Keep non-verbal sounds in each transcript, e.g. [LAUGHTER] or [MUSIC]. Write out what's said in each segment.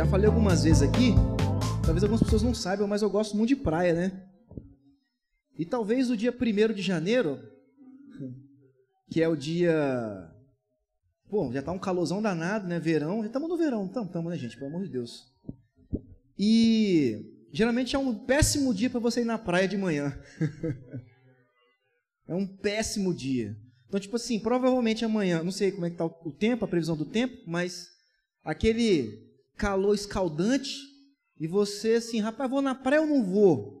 Já falei algumas vezes aqui, talvez algumas pessoas não saibam, mas eu gosto muito de praia, né? E talvez o dia 1 de janeiro, que é o dia. Bom, já tá um calorzão danado, né? Verão. Já estamos no verão, estamos, estamos, né, gente? Pelo amor de Deus. E geralmente é um péssimo dia para você ir na praia de manhã. [LAUGHS] é um péssimo dia. Então, tipo assim, provavelmente amanhã, não sei como é que tá o tempo, a previsão do tempo, mas aquele calor escaldante e você assim, rapaz, vou na praia ou não vou?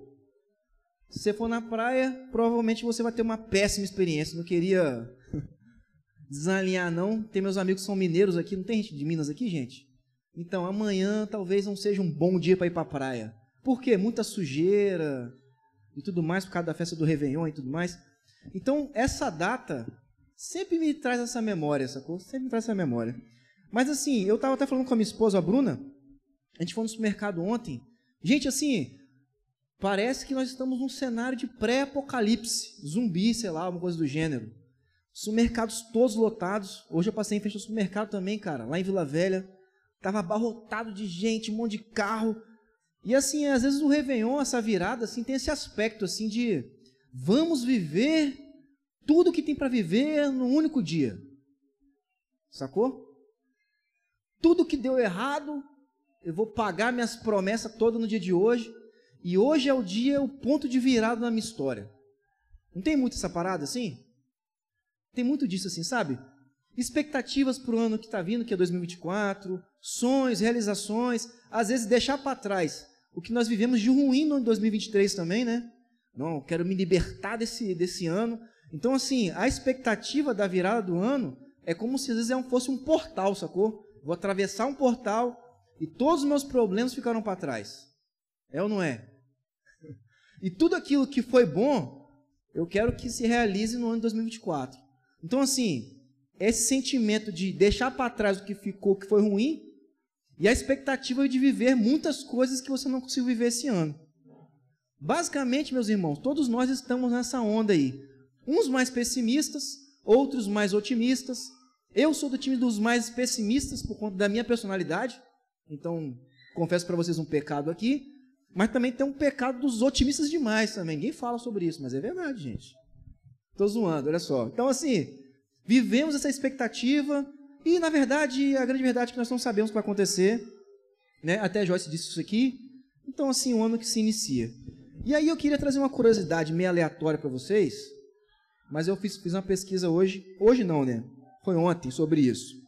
Se você for na praia, provavelmente você vai ter uma péssima experiência. Não queria [LAUGHS] desalinhar, não. Tem meus amigos que são mineiros aqui, não tem gente de Minas aqui, gente? Então, amanhã talvez não seja um bom dia para ir para a praia. Por quê? Muita sujeira e tudo mais, por causa da festa do Réveillon e tudo mais. Então, essa data sempre me traz essa memória, sacou? Sempre me traz essa memória. Mas assim, eu estava até falando com a minha esposa, a Bruna, a gente foi no supermercado ontem. Gente, assim, parece que nós estamos num cenário de pré-apocalipse, zumbi, sei lá, alguma coisa do gênero. Supermercados todos lotados. Hoje eu passei em frente ao supermercado também, cara, lá em Vila Velha. Tava abarrotado de gente, um monte de carro. E assim, às vezes o Réveillon, essa virada, assim, tem esse aspecto assim de vamos viver tudo que tem para viver num único dia. Sacou? Tudo que deu errado, eu vou pagar minhas promessas todas no dia de hoje. E hoje é o dia, o ponto de virada na minha história. Não tem muito essa parada assim? Tem muito disso assim, sabe? Expectativas para o ano que está vindo, que é 2024, sonhos, realizações, às vezes deixar para trás o que nós vivemos de ruim no 2023 também, né? Não, quero me libertar desse, desse ano. Então, assim, a expectativa da virada do ano é como se às vezes é fosse um portal, sacou? Vou atravessar um portal e todos os meus problemas ficaram para trás. É ou não é? E tudo aquilo que foi bom, eu quero que se realize no ano de 2024. Então, assim, esse sentimento de deixar para trás o que ficou, que foi ruim, e a expectativa de viver muitas coisas que você não conseguiu viver esse ano. Basicamente, meus irmãos, todos nós estamos nessa onda aí. Uns mais pessimistas, outros mais otimistas. Eu sou do time dos mais pessimistas por conta da minha personalidade. Então, confesso para vocês um pecado aqui. Mas também tem um pecado dos otimistas demais também. Ninguém fala sobre isso, mas é verdade, gente. Estou zoando, olha só. Então, assim, vivemos essa expectativa e, na verdade, a grande verdade é que nós não sabemos o que vai acontecer. Né? Até Joyce disse isso aqui. Então, assim, um ano que se inicia. E aí eu queria trazer uma curiosidade meio aleatória para vocês, mas eu fiz, fiz uma pesquisa hoje, hoje não, né? Foi ontem sobre isso.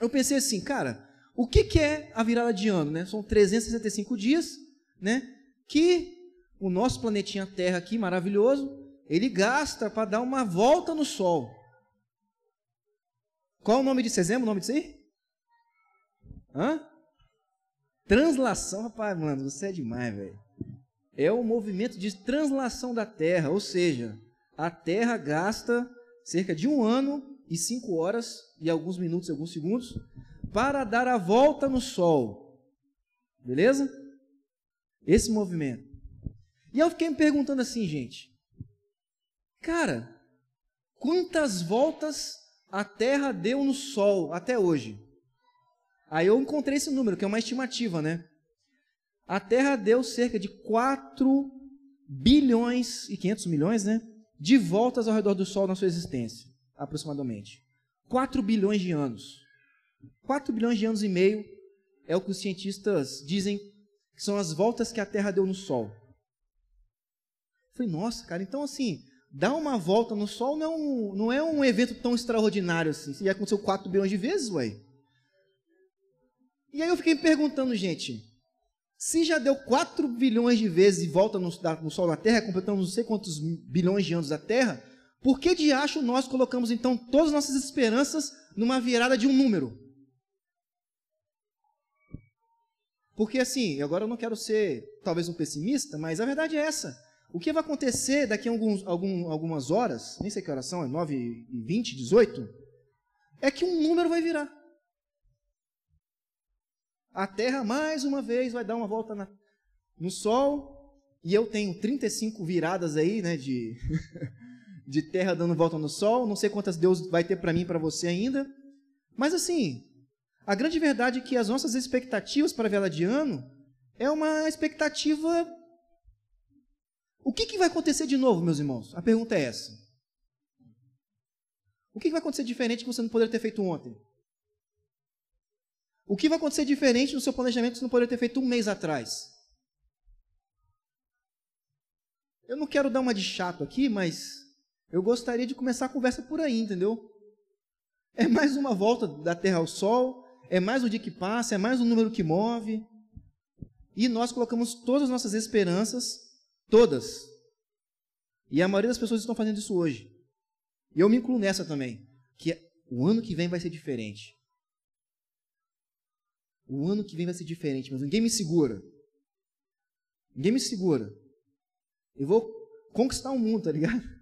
Eu pensei assim, cara, o que, que é a virada de ano, né? São 365 dias, né? Que o nosso planetinha Terra aqui, maravilhoso, ele gasta para dar uma volta no Sol. Qual o nome disso? Vocês o nome disso aí? Hã? Translação, rapaz, mano, você é demais, velho. É o movimento de translação da Terra, ou seja, a Terra gasta cerca de um ano e cinco horas e alguns minutos, alguns segundos para dar a volta no Sol. Beleza? Esse movimento. E eu fiquei me perguntando assim, gente. Cara, quantas voltas a Terra deu no Sol até hoje? Aí eu encontrei esse número, que é uma estimativa, né? A Terra deu cerca de 4 bilhões e 500 milhões, né? De voltas ao redor do Sol na sua existência, aproximadamente. 4 bilhões de anos. 4 bilhões de anos e meio é o que os cientistas dizem que são as voltas que a Terra deu no Sol. Foi nossa, cara, então assim, dar uma volta no Sol não é um, não é um evento tão extraordinário assim. Já aconteceu 4 bilhões de vezes, ué. E aí eu fiquei me perguntando, gente, se já deu 4 bilhões de vezes de volta no, no Sol na Terra, completamos não sei quantos bilhões de anos da Terra, por que de acho nós colocamos então todas as nossas esperanças numa virada de um número? Porque assim, agora eu não quero ser talvez um pessimista, mas a verdade é essa. O que vai acontecer daqui a alguns, algum, algumas horas, nem sei que horas são, é 9 e 20, 18, é que um número vai virar. A Terra, mais uma vez, vai dar uma volta na, no Sol, e eu tenho 35 viradas aí, né, de, [LAUGHS] de Terra dando volta no Sol, não sei quantas Deus vai ter para mim e para você ainda, mas assim, A grande verdade é que as nossas expectativas para a vela de ano é uma expectativa. O que, que vai acontecer de novo, meus irmãos? A pergunta é essa. O que, que vai acontecer diferente que você não poderia ter feito ontem? O que vai acontecer diferente no seu planejamento que você não poderia ter feito um mês atrás? Eu não quero dar uma de chato aqui, mas eu gostaria de começar a conversa por aí, entendeu? É mais uma volta da Terra ao Sol, é mais um dia que passa, é mais um número que move. E nós colocamos todas as nossas esperanças, todas. E a maioria das pessoas estão fazendo isso hoje. E eu me incluo nessa também, que o ano que vem vai ser diferente. O ano que vem vai ser diferente, mas ninguém me segura. Ninguém me segura. Eu vou conquistar o mundo, tá ligado?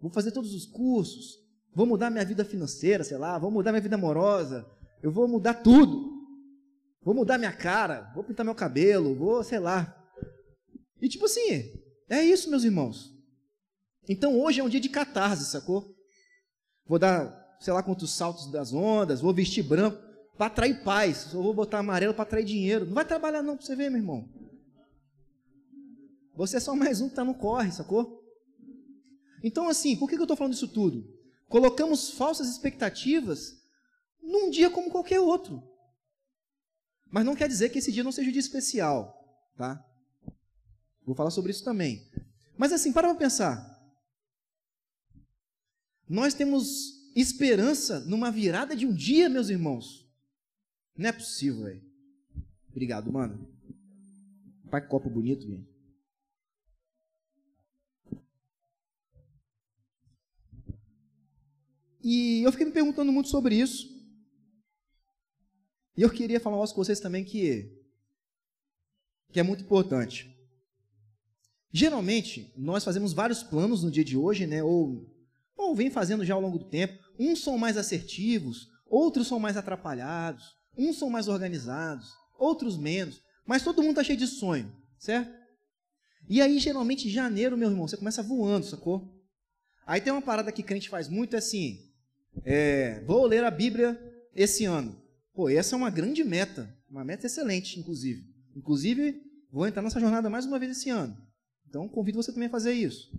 Vou fazer todos os cursos, vou mudar minha vida financeira, sei lá, vou mudar minha vida amorosa, eu vou mudar tudo. Vou mudar minha cara, vou pintar meu cabelo, vou, sei lá. E tipo assim, é isso, meus irmãos. Então hoje é um dia de catarse, sacou? Vou dar, sei lá quantos saltos das ondas, vou vestir branco para atrair paz. Eu vou botar amarelo para atrair dinheiro. Não vai trabalhar não para você ver, meu irmão. Você é só mais um que está no corre, sacou? Então, assim, por que eu estou falando isso tudo? Colocamos falsas expectativas num dia como qualquer outro. Mas não quer dizer que esse dia não seja um dia especial, tá? Vou falar sobre isso também. Mas assim, para para pensar. Nós temos esperança numa virada de um dia, meus irmãos. Não é possível, velho. Obrigado, mano. Pai, copo bonito, velho. E eu fiquei me perguntando muito sobre isso. E eu queria falar com vocês também que, que é muito importante. Geralmente, nós fazemos vários planos no dia de hoje, né? Ou, ou vem fazendo já ao longo do tempo. Uns são mais assertivos, outros são mais atrapalhados, uns são mais organizados, outros menos. Mas todo mundo está cheio de sonho, certo? E aí, geralmente, em janeiro, meu irmão, você começa voando, sacou? Aí tem uma parada que crente faz muito, é assim, é, vou ler a Bíblia esse ano. Pô, essa é uma grande meta, uma meta excelente, inclusive. Inclusive, vou entrar nessa jornada mais uma vez esse ano. Então, convido você também a fazer isso.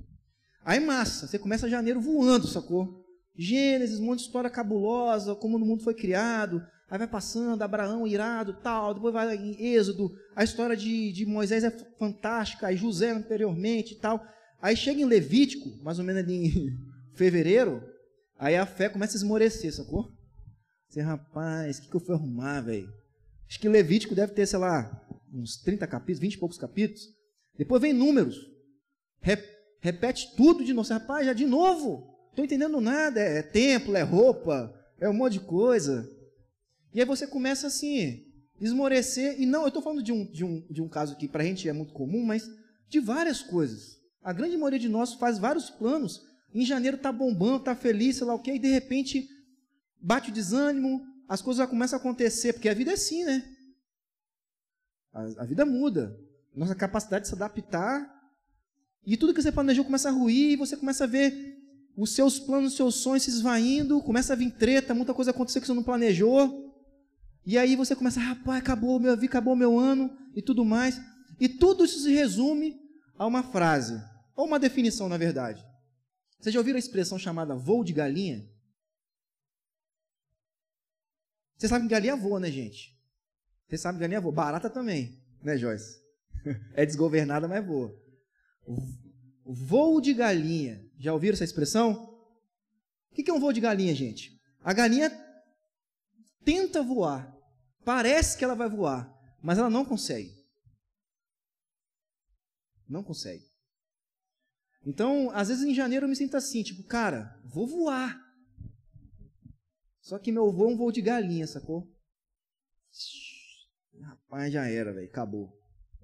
Aí, massa, você começa janeiro voando, sacou? Gênesis, um monte de história cabulosa, como o mundo foi criado. Aí vai passando, Abraão irado, tal. Depois vai em Êxodo, a história de, de Moisés é fantástica. Aí José anteriormente e tal. Aí chega em Levítico, mais ou menos ali em [LAUGHS] fevereiro. Aí a fé começa a esmorecer, sacou? Você, rapaz, o que, que eu fui arrumar, velho? Acho que Levítico deve ter, sei lá, uns 30 capítulos, 20 e poucos capítulos. Depois vem números. repete tudo de novo. Rapaz, já de novo. Estou entendendo nada. É, é templo, é roupa, é um monte de coisa. E aí você começa assim, esmorecer. E não, eu estou falando de um, de, um, de um caso que para a gente é muito comum, mas de várias coisas. A grande maioria de nós faz vários planos. Em janeiro está bombando, está feliz, sei lá o quê, e de repente bate o desânimo, as coisas começam a acontecer, porque a vida é assim, né? A, a vida muda. Nossa capacidade de se adaptar. E tudo que você planejou começa a ruir, e você começa a ver os seus planos, os seus sonhos se esvaindo, começa a vir treta, muita coisa aconteceu que você não planejou. E aí você começa, rapaz, acabou meu vida, acabou meu ano e tudo mais. E tudo isso se resume a uma frase, ou uma definição, na verdade. Vocês já ouviram a expressão chamada voo de galinha? Você sabe que galinha voa, né, gente? Você sabe que galinha voa. Barata também, né, Joyce? [LAUGHS] É desgovernada, mas voa. Voo de galinha. Já ouviram essa expressão? O que é um voo de galinha, gente? A galinha tenta voar. Parece que ela vai voar, mas ela não consegue. Não consegue. Então, às vezes em janeiro eu me sinto assim, tipo, cara, vou voar. Só que meu voo é um voo de galinha, sacou? Rapaz, já era, velho. Acabou.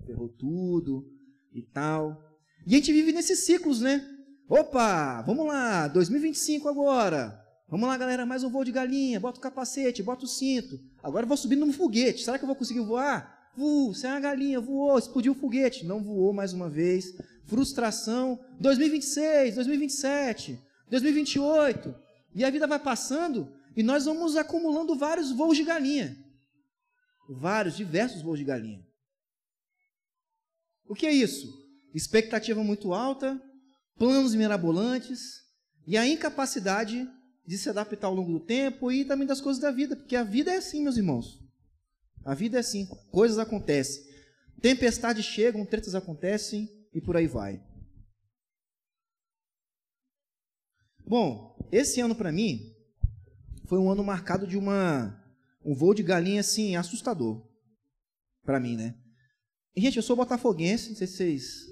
Ferrou tudo e tal. E a gente vive nesses ciclos, né? Opa, vamos lá, 2025 agora. Vamos lá, galera, mais um voo de galinha. Bota o capacete, bota o cinto. Agora eu vou subir num foguete. Será que eu vou conseguir voar? Voo, você é uma galinha, voou, explodiu o foguete. Não voou mais uma vez. Frustração. 2026, 2027, 2028. E a vida vai passando E nós vamos acumulando vários voos de galinha. Vários, diversos voos de galinha. O que é isso? Expectativa muito alta, planos mirabolantes e a incapacidade de se adaptar ao longo do tempo e também das coisas da vida, porque a vida é assim, meus irmãos. A vida é assim, coisas acontecem. Tempestades chegam, tretas acontecem e por aí vai. Bom, esse ano para mim foi um ano marcado de uma um voo de galinha assim assustador para mim, né? E, gente, eu sou botafoguense, não sei se vocês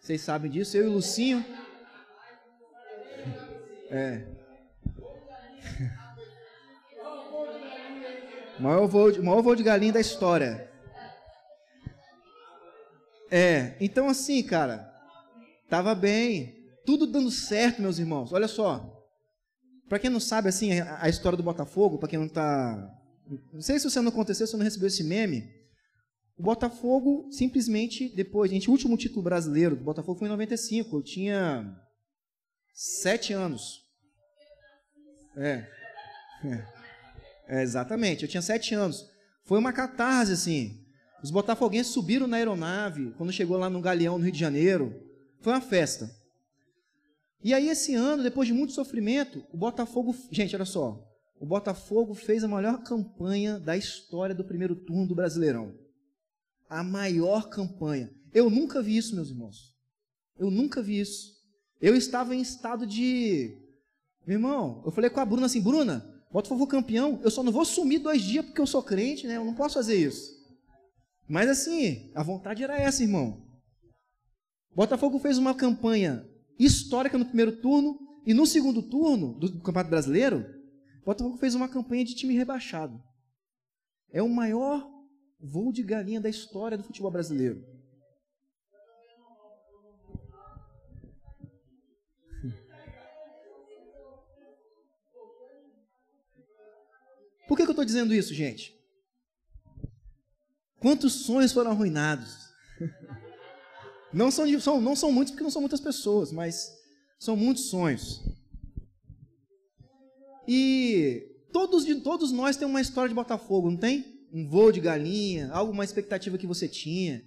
vocês sabem disso, eu e o Lucinho. É. [LAUGHS] maior voo, de, maior voo de galinha da história. É, então assim, cara, tava bem, tudo dando certo, meus irmãos. Olha só, para quem não sabe assim a, história do Botafogo, para quem não tá, não sei se você não aconteceu, se você não recebeu esse meme. O Botafogo simplesmente depois, gente, o último título brasileiro do Botafogo foi em 95. Eu tinha sete anos. É. é. É, exatamente, eu tinha sete anos. Foi uma catarse, assim. Os botafoguenses subiram na aeronave, quando chegou lá no Galeão, no Rio de Janeiro. Foi uma festa. E aí, esse ano, depois de muito sofrimento, o Botafogo. Gente, olha só. O Botafogo fez a maior campanha da história do primeiro turno do Brasileirão. A maior campanha. Eu nunca vi isso, meus irmãos. Eu nunca vi isso. Eu estava em estado de. Meu irmão, eu falei com a Bruna assim: Bruna, Botafogo campeão, eu só não vou sumir dois dias porque eu sou crente, né? Eu não posso fazer isso. Mas assim, a vontade era essa, irmão. Botafogo fez uma campanha histórica no primeiro turno e no segundo turno do Campeonato Brasileiro, Botafogo fez uma campanha de time rebaixado. É o maior voo de galinha da história do futebol brasileiro. Por que, que eu estou dizendo isso, gente? Quantos sonhos foram arruinados? Não são, são, não são muitos, porque não são muitas pessoas, mas são muitos sonhos. E todos, todos nós temos uma história de Botafogo, não tem? Um voo de galinha, alguma expectativa que você tinha.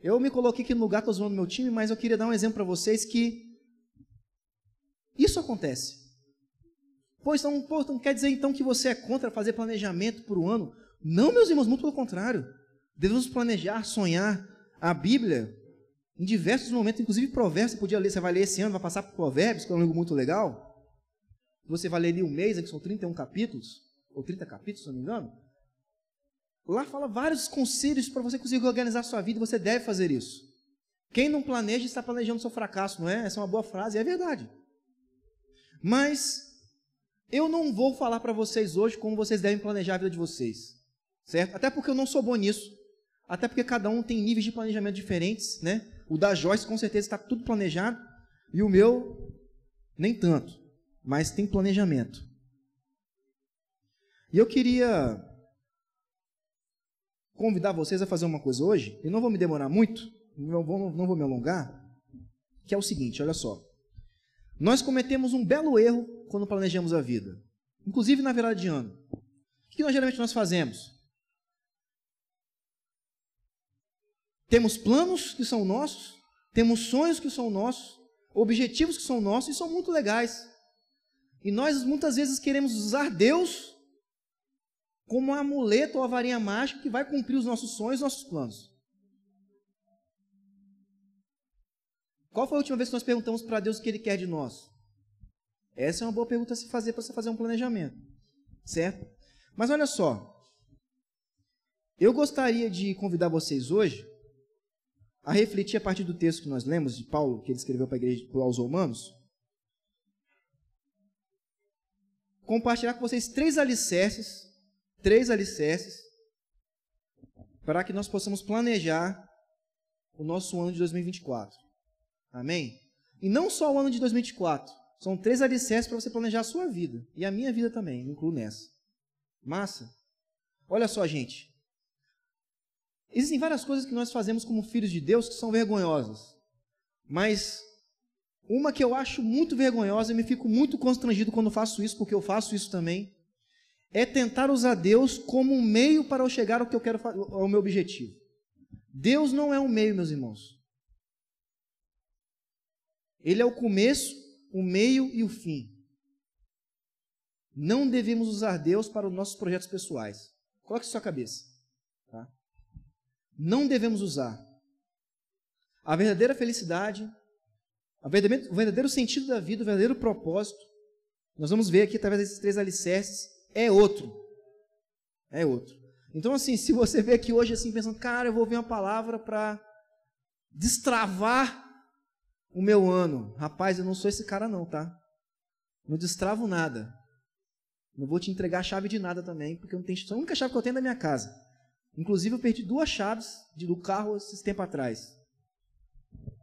Eu me coloquei aqui no lugar, estou zoando meu time, mas eu queria dar um exemplo para vocês que isso acontece. Pois então, pô, então quer dizer então que você é contra fazer planejamento para o ano? Não, meus irmãos, muito pelo contrário. Devemos planejar, sonhar. A Bíblia, em diversos momentos, inclusive Provérbios, você podia ler, você vai ler esse ano, vai passar por Provérbios, que é um livro muito legal. Você vai ler ali um mês, que são 31 capítulos, ou 30 capítulos, se não me engano. Lá fala vários conselhos para você conseguir organizar a sua vida, você deve fazer isso. Quem não planeja está planejando seu fracasso, não é? Essa é uma boa frase, é verdade. Mas eu não vou falar para vocês hoje como vocês devem planejar a vida de vocês, certo? Até porque eu não sou bom nisso. Até porque cada um tem níveis de planejamento diferentes, né? O da Joyce com certeza está tudo planejado e o meu nem tanto, mas tem planejamento. E eu queria convidar vocês a fazer uma coisa hoje, e não vou me demorar muito, não vou, não vou me alongar, que é o seguinte, olha só. Nós cometemos um belo erro quando planejamos a vida, inclusive na virada de ano. O que nós geralmente nós fazemos? Temos planos que são nossos, temos sonhos que são nossos, objetivos que são nossos e são muito legais. E nós muitas vezes queremos usar Deus como um amuleto ou a varinha mágica que vai cumprir os nossos sonhos, nossos planos. Qual foi a última vez que nós perguntamos para Deus o que Ele quer de nós? Essa é uma boa pergunta a se fazer para você fazer um planejamento, certo? Mas olha só, eu gostaria de convidar vocês hoje a refletir a partir do texto que nós lemos de Paulo, que ele escreveu para a igreja aos Romanos, compartilhar com vocês três alicerces, três alicerces, para que nós possamos planejar o nosso ano de 2024. Amém? E não só o ano de 2024. São três alicerces para você planejar a sua vida. E a minha vida também, incluo nessa. Massa? Olha só, gente. Existem várias coisas que nós fazemos como filhos de Deus que são vergonhosas. Mas Uma que eu acho muito vergonhosa e me fico muito constrangido quando faço isso, porque eu faço isso também, é tentar usar Deus como um meio para eu chegar ao que eu quero ao meu objetivo. Deus não é um meio, meus irmãos. Ele é o começo, o meio e o fim. Não devemos usar Deus para os nossos projetos pessoais. Coloque isso na sua cabeça. Não devemos usar. A verdadeira felicidade, o verdadeiro sentido da vida, o verdadeiro propósito, nós vamos ver aqui através desses três alicerces, é outro. É outro. Então, assim, se você vê aqui hoje assim, pensando, cara, eu vou ver uma palavra para destravar o meu ano. Rapaz, eu não sou esse cara não, tá? Não destravo nada. Não vou te entregar a chave de nada também, porque eu não tenho, a única chave que eu tenho é da minha casa. Inclusive, eu perdi duas chaves do carro esses tempo atrás.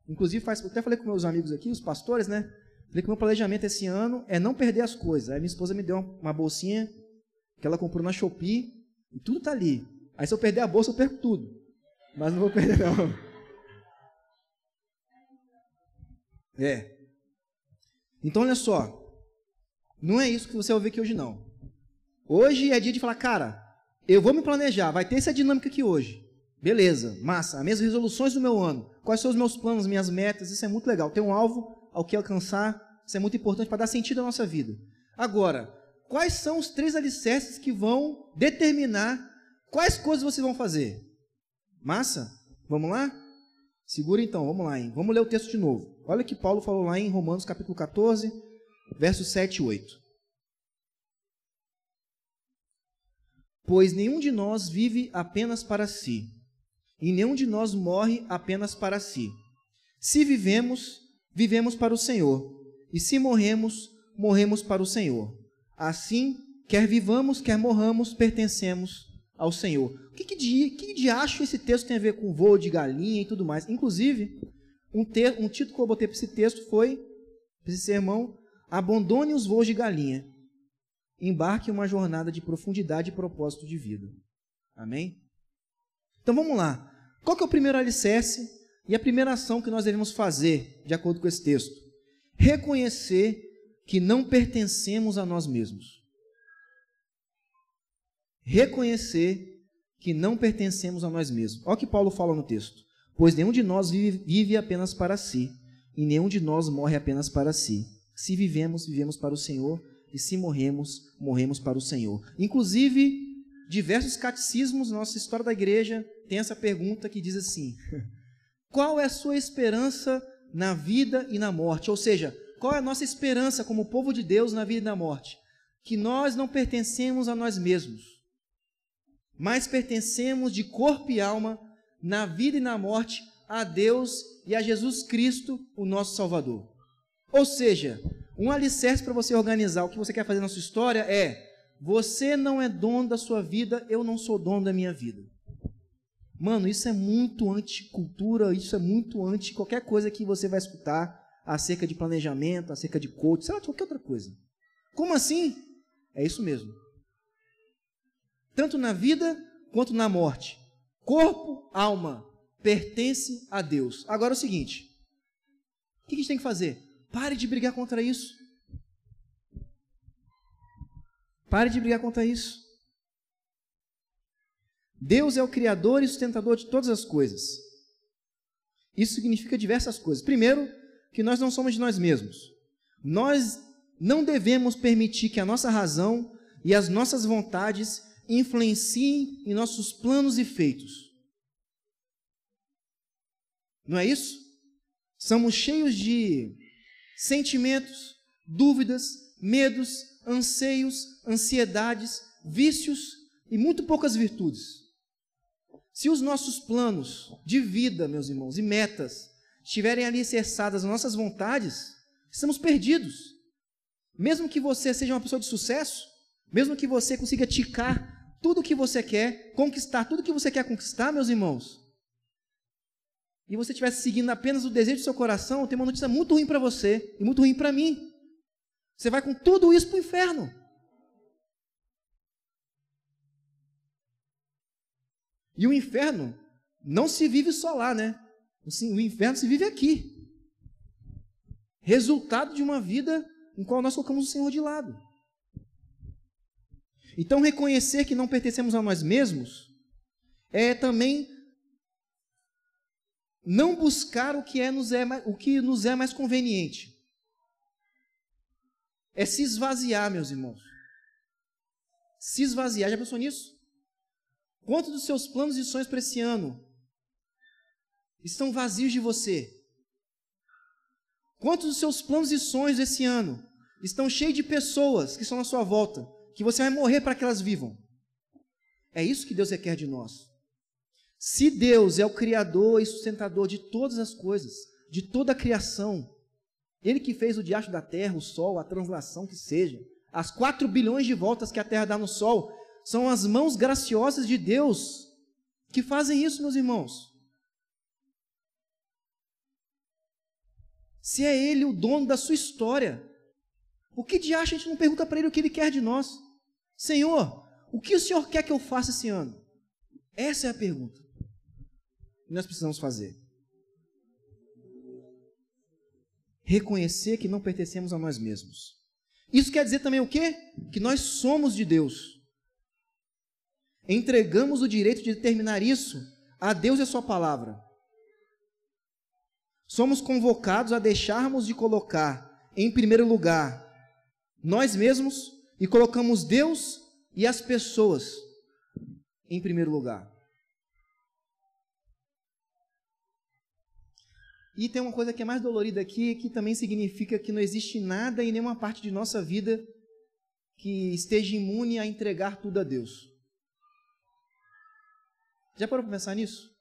Inclusive, faz, até falei com meus amigos aqui, os pastores, né? Falei que meu planejamento esse ano é não perder as coisas. Aí minha esposa me deu uma, uma bolsinha que ela comprou na Shopee e tudo tá ali. Aí se eu perder a bolsa, eu perco tudo. Mas não vou perder, não. É. Então, olha só. Não é isso que você vai ver aqui hoje, não. Hoje é dia de falar, cara, eu vou me planejar, vai ter essa dinâmica aqui hoje. Beleza, massa. As minhas resoluções do meu ano. Quais são os meus planos, minhas metas? Isso é muito legal. Ter um alvo ao que alcançar, isso é muito importante para dar sentido à nossa vida. Agora, quais são os três alicerces que vão determinar quais coisas vocês vão fazer? Massa? Vamos lá? Segura então, vamos lá, hein? Vamos ler o texto de novo. Olha o que Paulo falou lá em Romanos capítulo 14, versos 7 e 8. Pois nenhum de nós vive apenas para si, e nenhum de nós morre apenas para si. Se vivemos, vivemos para o Senhor, e se morremos, morremos para o Senhor. Assim, quer vivamos, quer morramos, pertencemos ao Senhor. O que, que, de, que de acho esse texto tem a ver com voo de galinha e tudo mais? Inclusive, um, te, um título que eu botei para esse texto foi, para esse sermão, Abandone os voos de galinha. Embarque em uma jornada de profundidade e propósito de vida. Amém? Então vamos lá. Qual que é o primeiro alicerce e a primeira ação que nós devemos fazer, de acordo com esse texto? Reconhecer que não pertencemos a nós mesmos. Reconhecer que não pertencemos a nós mesmos. Olha o que Paulo fala no texto. Pois nenhum de nós vive, vive apenas para si, e nenhum de nós morre apenas para si. Se vivemos, vivemos para o Senhor, e se morremos, morremos para o Senhor. Inclusive, diversos catecismos, nossa história da igreja, tem essa pergunta que diz assim: [LAUGHS] Qual é a sua esperança na vida e na morte? Ou seja, qual é a nossa esperança como povo de Deus na vida e na morte? Que nós não pertencemos a nós mesmos, mas pertencemos de corpo e alma, na vida e na morte, a Deus e a Jesus Cristo, o nosso Salvador. Ou seja, um alicerce para você organizar o que você quer fazer na sua história é: você não é dono da sua vida, eu não sou dono da minha vida. Mano, isso é muito anticultura, isso é muito anti qualquer coisa que você vai escutar acerca de planejamento, acerca de coach, sei lá, qualquer outra coisa. Como assim? É isso mesmo. Tanto na vida quanto na morte. Corpo, alma, pertence a Deus. Agora é o seguinte: o que a gente tem que fazer? Pare de brigar contra isso. Pare de brigar contra isso. Deus é o Criador e sustentador de todas as coisas. Isso significa diversas coisas. Primeiro, que nós não somos de nós mesmos. Nós não devemos permitir que a nossa razão e as nossas vontades influenciem em nossos planos e feitos. Não é isso? Somos cheios de sentimentos, dúvidas, medos, anseios, ansiedades, vícios e muito poucas virtudes. Se os nossos planos de vida, meus irmãos, e metas estiverem ali cessadas as nossas vontades, estamos perdidos. Mesmo que você seja uma pessoa de sucesso, mesmo que você consiga ticar tudo o que você quer, conquistar tudo o que você quer conquistar, meus irmãos, e você estivesse seguindo apenas o desejo do seu coração, eu tenho uma notícia muito ruim para você e muito ruim para mim. Você vai com tudo isso para o inferno. E o inferno não se vive só lá, né? Assim, o inferno se vive aqui. resultado de uma vida em qual nós colocamos o Senhor de lado. Então, reconhecer que não pertencemos a nós mesmos é também não buscar o que, é, nos é, o que nos é mais conveniente. É se esvaziar, meus irmãos. Se esvaziar. Já pensou nisso? Quantos dos seus planos e sonhos para esse ano estão vazios de você? Quantos dos seus planos e sonhos esse ano estão cheios de pessoas que estão na sua volta, que você vai morrer para que elas vivam? É isso que Deus requer de nós. Se Deus é o Criador e sustentador de todas as coisas, de toda a criação, Ele que fez o diacho da terra, o sol, a translação que seja, as quatro bilhões de voltas que a terra dá no sol, são as mãos graciosas de Deus que fazem isso, meus irmãos. Se é Ele o dono da sua história, o que de acha a gente não pergunta para Ele o que Ele quer de nós? Senhor, o que o Senhor quer que eu faça esse ano? Essa é a pergunta nós precisamos fazer. Reconhecer que não pertencemos a nós mesmos. Isso quer dizer também o quê? Que nós somos de Deus. Entregamos o direito de determinar isso a Deus e a Sua palavra. Somos convocados a deixarmos de colocar em primeiro lugar nós mesmos e colocamos Deus e as pessoas em primeiro lugar. E tem uma coisa que é mais dolorida aqui, que também significa que não existe nada em nenhuma parte de nossa vida que esteja imune a entregar tudo a Deus. Já parou para pensar nisso?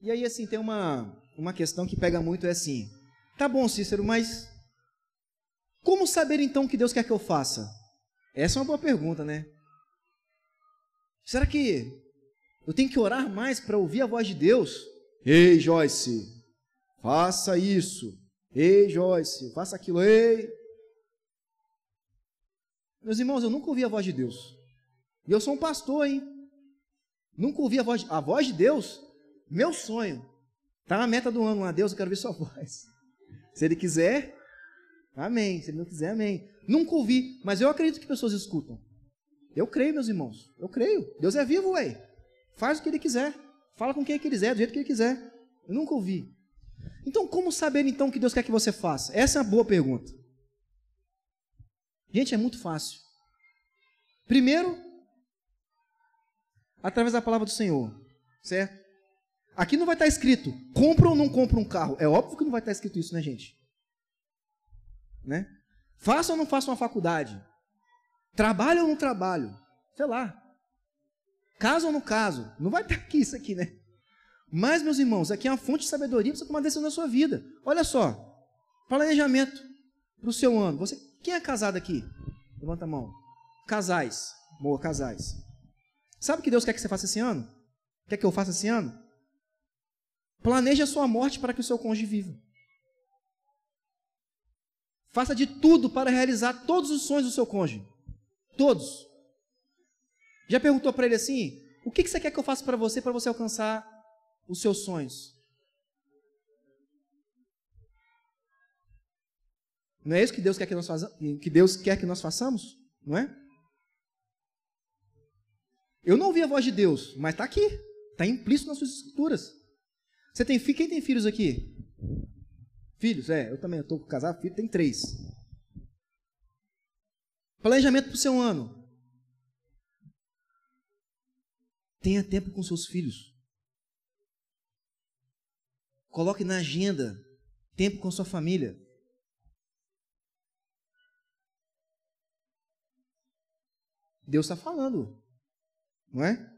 E aí, assim, tem uma, uma questão que pega muito, é assim, tá bom, Cícero, mas como saber então o que Deus quer que eu faça? Essa é uma boa pergunta, né? Será que eu tenho que orar mais para ouvir a voz de Deus? Ei, Joyce, faça isso. Ei, Joyce, faça aquilo. Ei. Meus irmãos, eu nunca ouvi a voz de Deus. E eu sou um pastor, hein? Nunca ouvi a voz, de... a voz de Deus. Meu sonho. Tá na meta do ano lá, Deus, eu quero ver sua [LAUGHS] voz. Se ele quiser, Amém. Se ele não quiser, amém. Nunca ouvi, mas eu acredito que pessoas escutam. Eu creio, meus irmãos. Eu creio. Deus é vivo, ué. Faz o que ele quiser. Fala com quem ele quiser, do jeito que ele quiser. Eu nunca ouvi. Então, como saber então o que Deus quer que você faça? Essa é uma boa pergunta. Gente, é muito fácil. Primeiro, através da palavra do Senhor, certo? Aqui não vai estar escrito compra ou não compra um carro. É óbvio que não vai estar escrito isso, né, gente? Né? Faça ou não faça uma faculdade? Trabalho ou não trabalho? Sei lá. Caso ou não caso? Não vai estar aqui isso aqui, né? Mas, meus irmãos, aqui é uma fonte de sabedoria para você tomar decisão na sua vida. Olha só. Planejamento para o seu ano. Você, quem é casado aqui? Levanta a mão. Casais. Boa, casais. Sabe o que Deus quer que você faça esse ano? Quer que eu faça esse ano? Planeje a sua morte para que o seu cônjuge viva. Faça de tudo para realizar todos os sonhos do seu cônjuge. Todos. Já perguntou para ele assim: o que, você quer que eu faça para você para você alcançar os seus sonhos? Não é isso que Deus quer que nós, que Deus quer que nós façamos? Não é? Eu não ouvi a voz de Deus, mas está aqui. Está implícito nas suas escrituras. Você tem Quem tem filhos aqui? Filhos, é, eu também estou casado, filho tem três. Planejamento para o seu ano. Tenha tempo com seus filhos. Coloque na agenda tempo com sua família. Deus está falando, não é?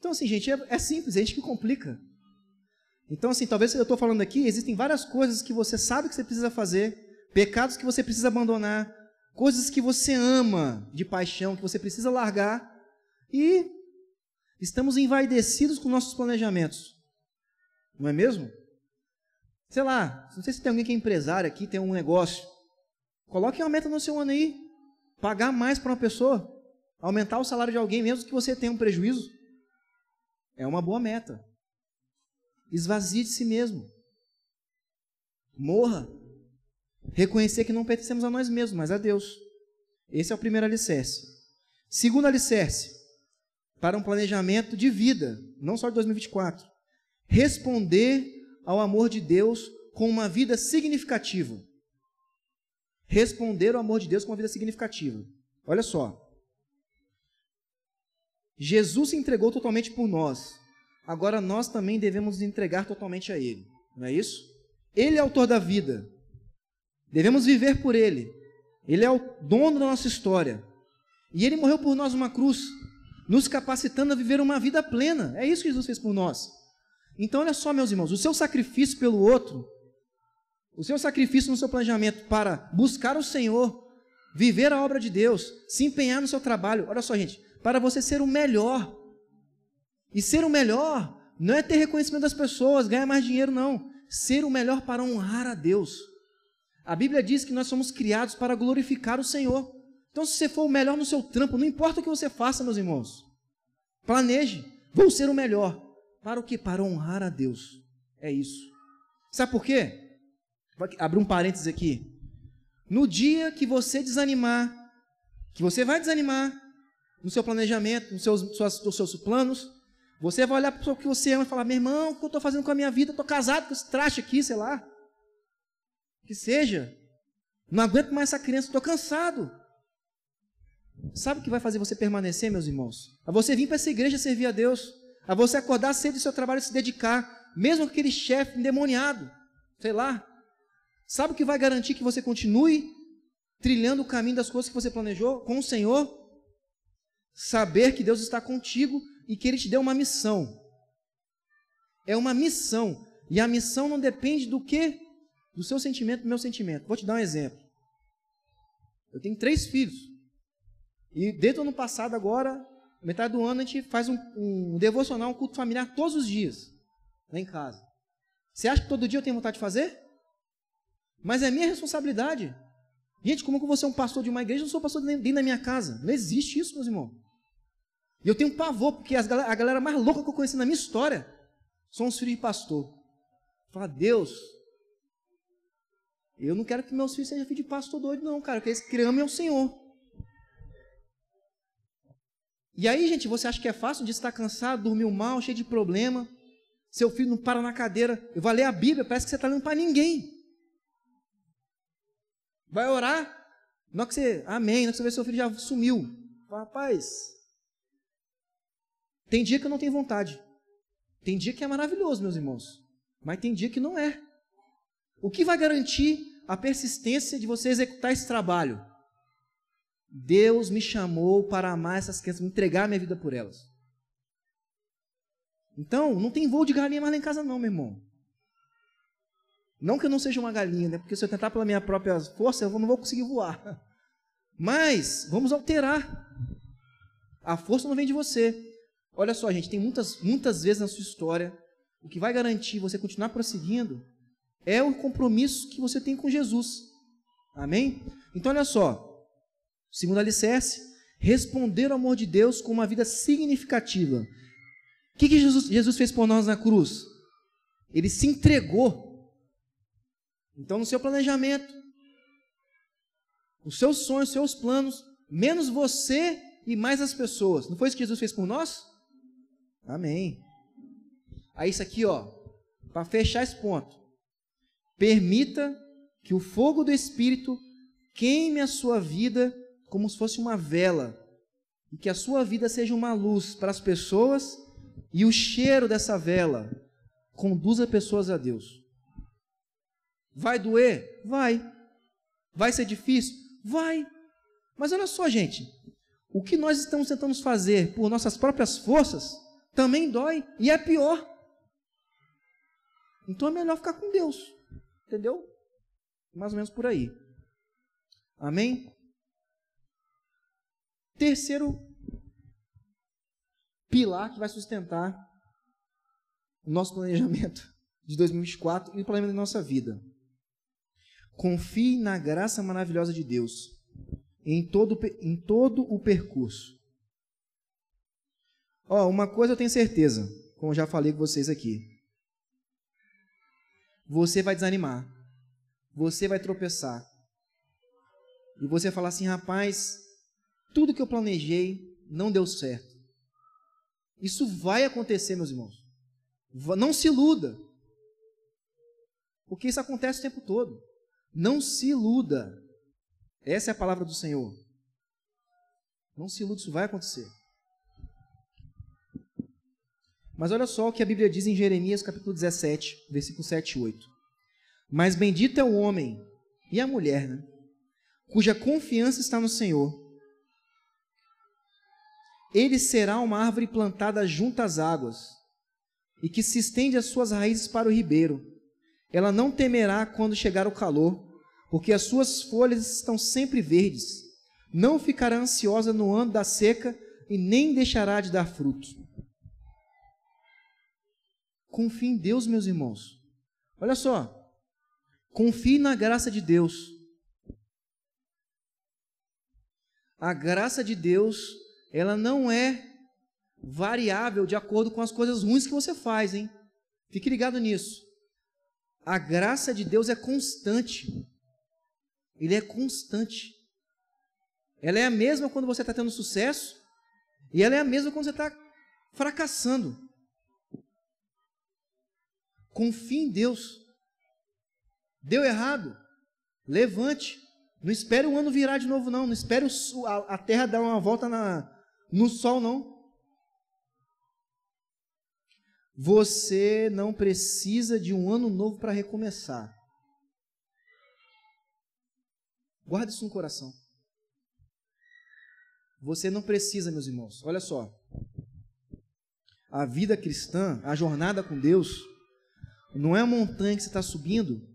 Então, assim, gente, é, é simples, é a gente que complica. Então, assim, talvez eu estou falando aqui, existem várias coisas que você sabe que você precisa fazer, pecados que você precisa abandonar, coisas que você ama de paixão, que você precisa largar, e estamos envaidecidos com nossos planejamentos. Não é mesmo? Sei lá, não sei se tem alguém que é empresário aqui, tem um negócio, Coloque uma meta no seu ano aí. Pagar mais para uma pessoa. Aumentar o salário de alguém, mesmo que você tenha um prejuízo. É uma boa meta. Esvazie de si mesmo. Morra. Reconhecer que não pertencemos a nós mesmos, mas a Deus. Esse é o primeiro alicerce. Segundo alicerce, para um planejamento de vida, não só de 2024. Responder ao amor de Deus com uma vida significativa. Responder ao amor de Deus com uma vida significativa. Olha só. Jesus se entregou totalmente por nós. Agora nós também devemos nos entregar totalmente a Ele. Não é isso? Ele é autor da vida. Devemos viver por Ele. Ele é o dono da nossa história. E Ele morreu por nós numa cruz, nos capacitando a viver uma vida plena. É isso que Jesus fez por nós. Então, olha só, meus irmãos, o seu sacrifício pelo outro, o seu sacrifício no seu planejamento para buscar o Senhor, viver a obra de Deus, se empenhar no seu trabalho, olha só, gente, para você ser o melhor. E ser o melhor não é ter reconhecimento das pessoas, ganhar mais dinheiro, não. Ser o melhor para honrar a Deus. A Bíblia diz que nós somos criados para glorificar o Senhor. Então, se você for o melhor no seu trampo, não importa o que você faça, meus irmãos, planeje, vou ser o melhor. Para o que? Para honrar a Deus. É isso. Sabe por quê? Vou abrir um parênteses aqui. No dia que você desanimar, que você vai desanimar no seu planejamento, nos seus, suas, nos seus planos, você vai olhar para o que você ama e falar: meu irmão, o que eu estou fazendo com a minha vida? Estou casado com esse traste aqui, sei lá. Que seja. Não aguento mais essa criança, estou cansado. Sabe o que vai fazer você permanecer, meus irmãos? A você vir para essa igreja servir a Deus. A você acordar cedo do seu trabalho e se dedicar. Mesmo com aquele chefe endemoniado. Sei lá. Sabe o que vai garantir que você continue trilhando o caminho das coisas que você planejou com o Senhor? Saber que Deus está contigo e que Ele te deu uma missão. É uma missão. E a missão não depende do que? Do seu sentimento, do meu sentimento. Vou te dar um exemplo. Eu tenho três filhos. E desde o ano passado, agora, metade do ano, a gente faz um, um devocional, um culto familiar todos os dias, lá em casa. Você acha que todo dia eu tenho vontade de fazer? Mas é minha responsabilidade. Gente, como que você é um pastor de uma igreja, eu não sou pastor dentro da minha casa. Não existe isso, meus irmãos. E eu tenho pavor, porque as, a galera mais louca que eu conheci na minha história são os filhos de pastor. Fala, Deus, eu não quero que meus filhos sejam filhos de pastor doido, não, cara. Quero que eles amem ao Senhor. E aí, gente, você acha que é fácil de estar cansado, dormiu mal, cheio de problema? Seu filho não para na cadeira. Eu vou ler a Bíblia, parece que você está lendo para ninguém. Vai orar. Não que você, amém, não que você vê seu filho já sumiu. Rapaz, tem dia que eu não tenho vontade. Tem dia que é maravilhoso, meus irmãos. Mas tem dia que não é. O que vai garantir a persistência de você executar esse trabalho? Deus me chamou para amar essas crianças, entregar minha vida por elas. Então, não tem voo de galinha mais lá em casa, não, meu irmão. Não que eu não seja uma galinha, né? Porque se eu tentar pela minha própria força, eu não vou conseguir voar. [LAUGHS] Mas vamos alterar. A força não vem de você. Olha só, gente, tem muitas, muitas vezes na sua história, o que vai garantir você continuar prosseguindo é o compromisso que você tem com Jesus. Amém? Então, olha só. Segundo alicerce, responder ao amor de Deus com uma vida significativa. O que, que Jesus, Jesus fez por nós na cruz? Ele se entregou. Então, no seu planejamento, os seus sonhos, os seus planos, menos você e mais as pessoas. Não foi isso que Jesus fez por nós? Amém. Aí isso aqui, ó, para fechar esse ponto. Permita que o fogo do Espírito queime a sua vida como se fosse uma vela, e que a sua vida seja uma luz para as pessoas, e o cheiro dessa vela conduza pessoas a Deus. Vai doer? Vai. Vai ser difícil? Vai. Mas olha só, gente, o que nós estamos tentando fazer por nossas próprias forças também dói e é pior. Então é melhor ficar com Deus. Entendeu? Mais ou menos por aí. Amém? Terceiro pilar que vai sustentar o nosso planejamento de 2024 e o planejamento da nossa vida. Confie na graça maravilhosa de Deus em todo, em todo o percurso. Ó, uma coisa eu tenho certeza, como já falei com vocês aqui. Você vai desanimar. Você vai tropeçar. E você falar assim, rapaz, tudo que eu planejei não deu certo. Isso vai acontecer, meus irmãos. Não se iluda. Porque isso acontece o tempo todo. Não se iluda. Essa é a palavra do Senhor. Não se iluda, isso vai acontecer. Mas olha só o que a Bíblia diz em Jeremias capítulo 17, versículo 7 e 8. Mas bendito é o homem e a mulher, né, cuja confiança está no Senhor. Ele será uma árvore plantada junto às águas e que se estende as suas raízes para o ribeiro. Ela não temerá quando chegar o calor, porque as suas folhas estão sempre verdes. Não ficará ansiosa no ano da seca e nem deixará de dar fruto. Confie em Deus, meus irmãos. Olha só. Confie na graça de Deus. A graça de Deus, ela não é variável de acordo com as coisas ruins que você faz, hein? Fique ligado nisso. A graça de Deus é constante. Ele é constante. Ela é a mesma quando você está tendo sucesso e ela é a mesma quando você está fracassando. Confie em Deus. Deu errado? Levante. Não espere o ano virar de novo, não. Não espere a terra dar uma volta na, no sol, não. Você não precisa de um ano novo para recomeçar. Guarde isso no coração. Você não precisa, meus irmãos. Olha só. A vida cristã, a jornada com Deus, não é a montanha que você está subindo.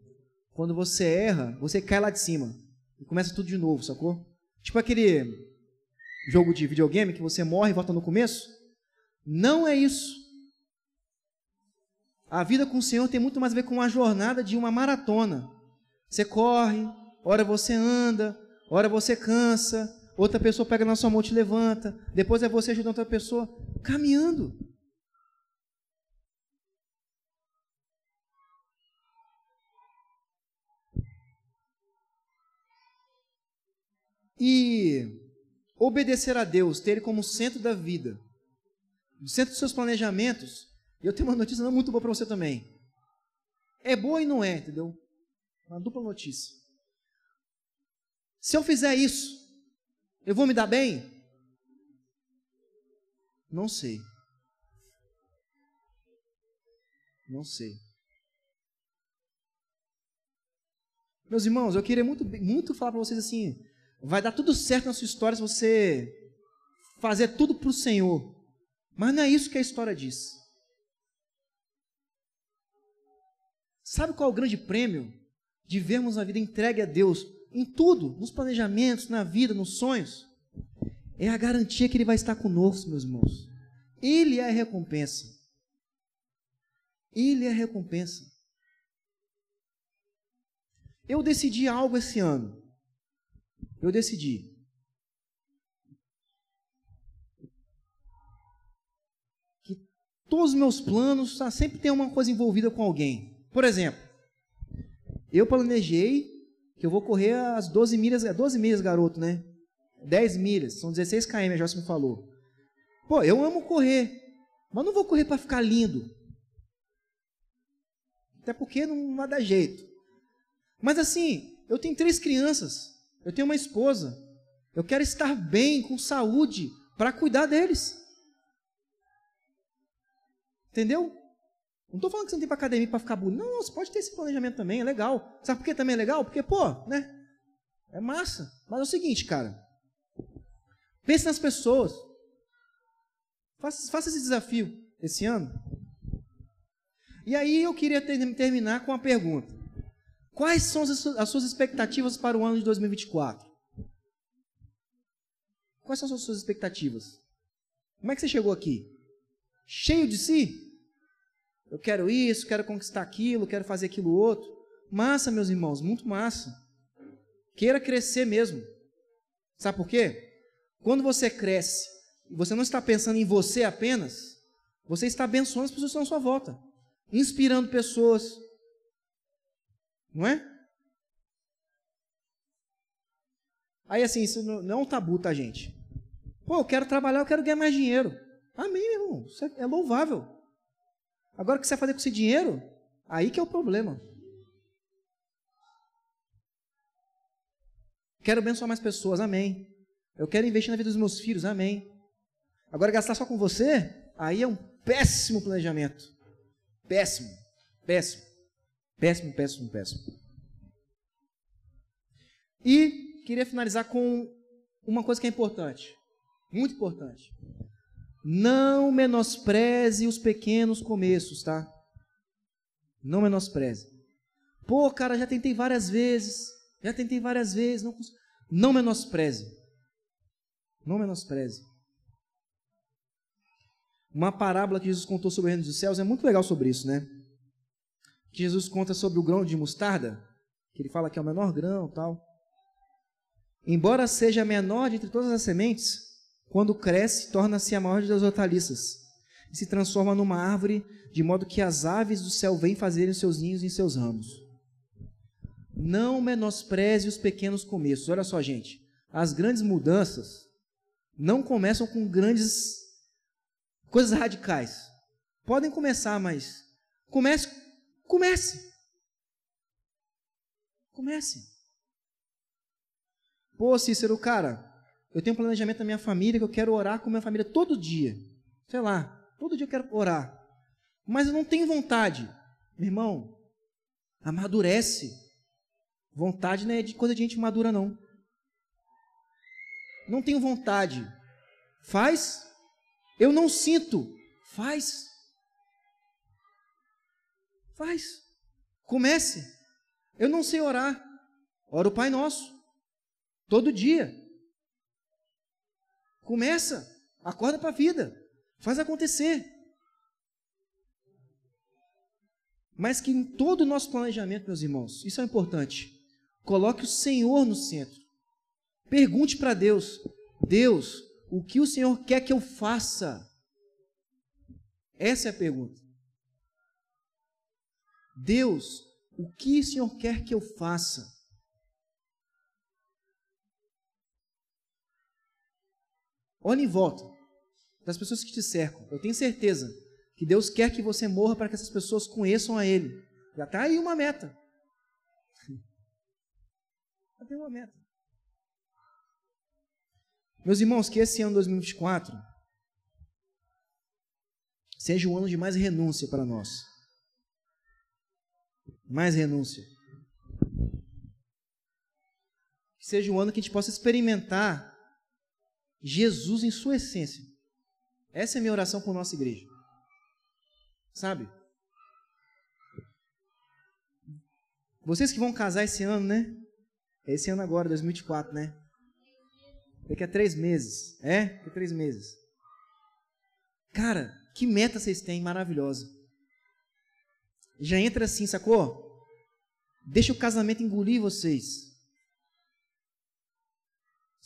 Quando você erra, você cai lá de cima e começa tudo de novo, sacou? Tipo aquele jogo de videogame que você morre e volta no começo. Não é isso. A vida com o Senhor tem muito mais a ver com uma jornada de uma maratona. Você corre, hora você anda, hora você cansa, outra pessoa pega na sua mão e te levanta, depois é você ajudando outra pessoa, caminhando. E obedecer a Deus, ter Ele como centro da vida, no centro dos seus planejamentos, eu tenho uma notícia não muito boa para você também. É boa e não é, entendeu? Uma dupla notícia. Se eu fizer isso, eu vou me dar bem? Não sei. Não sei. Meus irmãos, eu queria muito, muito falar para vocês assim: vai dar tudo certo na sua história se você fazer tudo para o Senhor. Mas não é isso que a história diz. Sabe qual é o grande prêmio de vermos a vida entregue a Deus em tudo, nos planejamentos, na vida, nos sonhos? É a garantia que Ele vai estar conosco, meus irmãos. Ele é a recompensa. Ele é a recompensa. Eu decidi algo esse ano eu decidi. Que todos os meus planos sempre tem uma coisa envolvida com alguém. Por exemplo, eu planejei que eu vou correr as 12 milhas, é 12 milhas, garoto, né? 10 milhas, são 16 km, a Joyce me falou. Pô, eu amo correr, mas não vou correr para ficar lindo. Até porque não vai dar jeito. Mas assim, eu tenho três crianças. Eu tenho uma esposa. Eu quero estar bem, com saúde, para cuidar deles. Entendeu? Não estou falando que você não tem para academia para ficar bonito. Não, você pode ter esse planejamento também, é legal. Sabe por que também é legal? Porque, pô, né? É massa. Mas é o seguinte, cara. Pense nas pessoas. Faça, faça esse desafio esse ano. E aí eu queria ter, terminar com uma pergunta. Quais são as suas expectativas para o ano de 2024? Quais são as suas expectativas? Como é que você chegou aqui? Cheio de si? Eu quero isso, quero conquistar aquilo, quero fazer aquilo outro. Massa, meus irmãos, muito massa. Queira crescer mesmo. Sabe por quê? Quando você cresce você não está pensando em você apenas, você está abençoando as pessoas que estão à sua volta, inspirando pessoas. Não é? Aí assim, isso não é um tabu, tá, gente? Pô, eu quero trabalhar, eu quero ganhar mais dinheiro. Amém, meu irmão. Isso é louvável. Agora, o que você vai fazer com esse dinheiro? Aí que é o problema. Quero abençoar mais pessoas, amém. Eu quero investir na vida dos meus filhos, amém. Agora, gastar só com você, aí é um péssimo planejamento. Péssimo, péssimo, péssimo, péssimo, péssimo. E queria finalizar com uma coisa que é importante, muito importante. Não menospreze os pequenos começos, tá? Não menospreze. Pô, cara, já tentei várias vezes. Já tentei várias vezes. Não, não menospreze. Não menospreze. Uma parábola que Jesus contou sobre o reino dos céus é muito legal sobre isso, né? Que Jesus conta sobre o grão de mostarda, que ele fala que é o menor grão, tal. Embora seja menor de entre todas as sementes, quando cresce, torna-se a maior das hortaliças e se transforma numa árvore, de modo que as aves do céu vêm fazerem seus ninhos em seus ramos. Não menospreze os pequenos começos. Olha só, gente. As grandes mudanças não começam com grandes coisas radicais. Podem começar, mas comece, comece. Comece. Pô, Cícero, cara, eu tenho um planejamento na minha família que eu quero orar com a minha família todo dia. Sei lá, todo dia eu quero orar. Mas eu não tenho vontade. Meu irmão, amadurece. Vontade não é coisa de gente madura, não. Não tenho vontade. Faz. Eu não sinto. Faz. Faz. Comece. Eu não sei orar. Ora o Pai Nosso. Todo dia. Começa, acorda para a vida, faz acontecer. Mas que em todo o nosso planejamento, meus irmãos, isso é importante. Coloque o Senhor no centro. Pergunte para Deus: Deus, o que o Senhor quer que eu faça? Essa é a pergunta. Deus, o que o Senhor quer que eu faça? Olhe em volta das pessoas que te cercam. Eu tenho certeza que Deus quer que você morra para que essas pessoas conheçam a Ele. Já está aí uma meta. [LAUGHS] Já tem uma meta. Meus irmãos, que esse ano 2024 seja um ano de mais renúncia para nós. Mais renúncia. Que seja um ano que a gente possa experimentar Jesus em sua essência. Essa é a minha oração por nossa igreja. Sabe? Vocês que vão casar esse ano, né? Esse ano agora, 2024, né? Daqui a três meses. É? Daqui a três meses. Cara, que meta vocês têm maravilhosa. Já entra assim, sacou? Deixa o casamento engolir vocês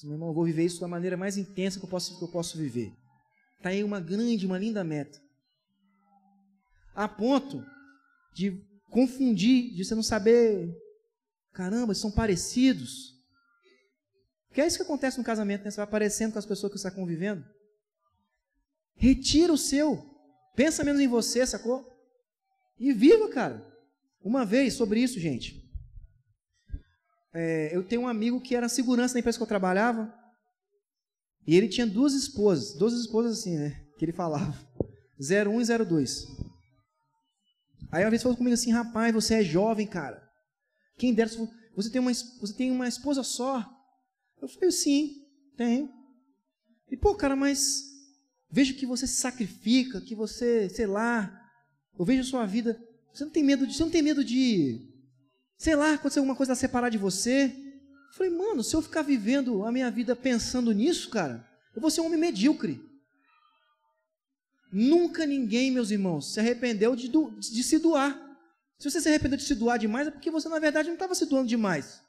meu irmão, eu vou viver isso da maneira mais intensa que eu posso, que eu posso viver. Está aí uma grande, uma linda meta. A ponto de confundir, de você não saber, caramba, são parecidos. Porque é isso que acontece no casamento, né? Você vai aparecendo com as pessoas que você está convivendo. Retira o seu. Pensa menos em você, sacou? E viva, cara. Uma vez sobre isso, gente. É, eu tenho um amigo que era segurança na empresa que eu trabalhava. E ele tinha duas esposas. Duas esposas assim, né? Que ele falava. [LAUGHS] 01 e 02. Aí uma vez falou comigo assim, rapaz, você é jovem, cara. Quem dera, você tem uma, você tem uma esposa só. Eu falei, sim, tenho. E, pô, cara, mas vejo que você se sacrifica, que você, sei lá, eu vejo a sua vida. Você não tem medo de, você não tem medo de sei lá, aconteceu alguma coisa a separar de você. Eu falei, mano, se eu ficar vivendo a minha vida pensando nisso, cara, eu vou ser um homem medíocre. Nunca ninguém, meus irmãos, se arrependeu de, de se doar. Se você se arrependeu de se doar demais, é porque você, na verdade, não estava se doando demais.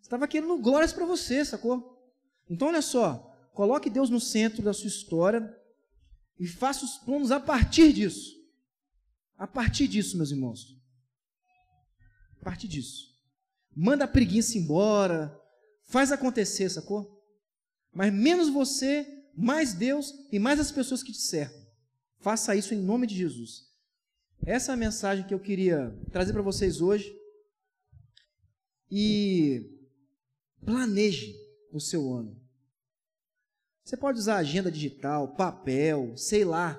Você estava querendo glórias para você, sacou? Então, olha só. Coloque Deus no centro da sua história e faça os planos a partir disso. A partir disso, meus irmãos. A partir disso. Manda a preguiça embora. Faz acontecer, sacou? Mas menos você, mais Deus e mais as pessoas que te cercam. Faça isso em nome de Jesus. Essa é a mensagem que eu queria trazer para vocês hoje. E planeje o seu ano. Você pode usar agenda digital, papel, sei lá.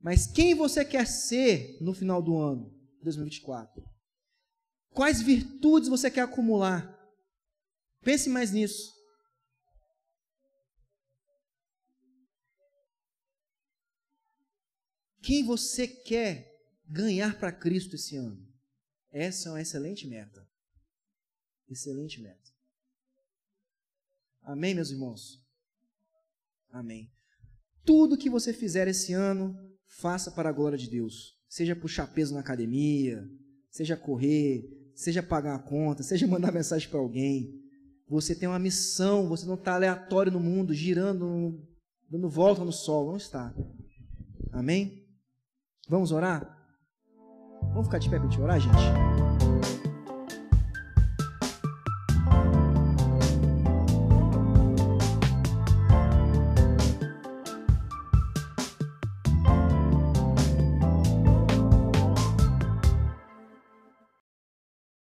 Mas quem você quer ser no final do ano, 2024? Quais virtudes você quer acumular? Pense mais nisso. Quem você quer ganhar para Cristo esse ano? Essa é uma excelente meta. Excelente meta. Amém, meus irmãos? Amém. Tudo que você fizer esse ano, faça para a glória de Deus. Seja puxar peso na academia, seja correr, seja pagar a conta, seja mandar mensagem para alguém. Você tem uma missão, você não está aleatório no mundo, girando, dando volta no sol. Não está. Amém? Vamos orar? Vamos ficar de pé para te orar, gente?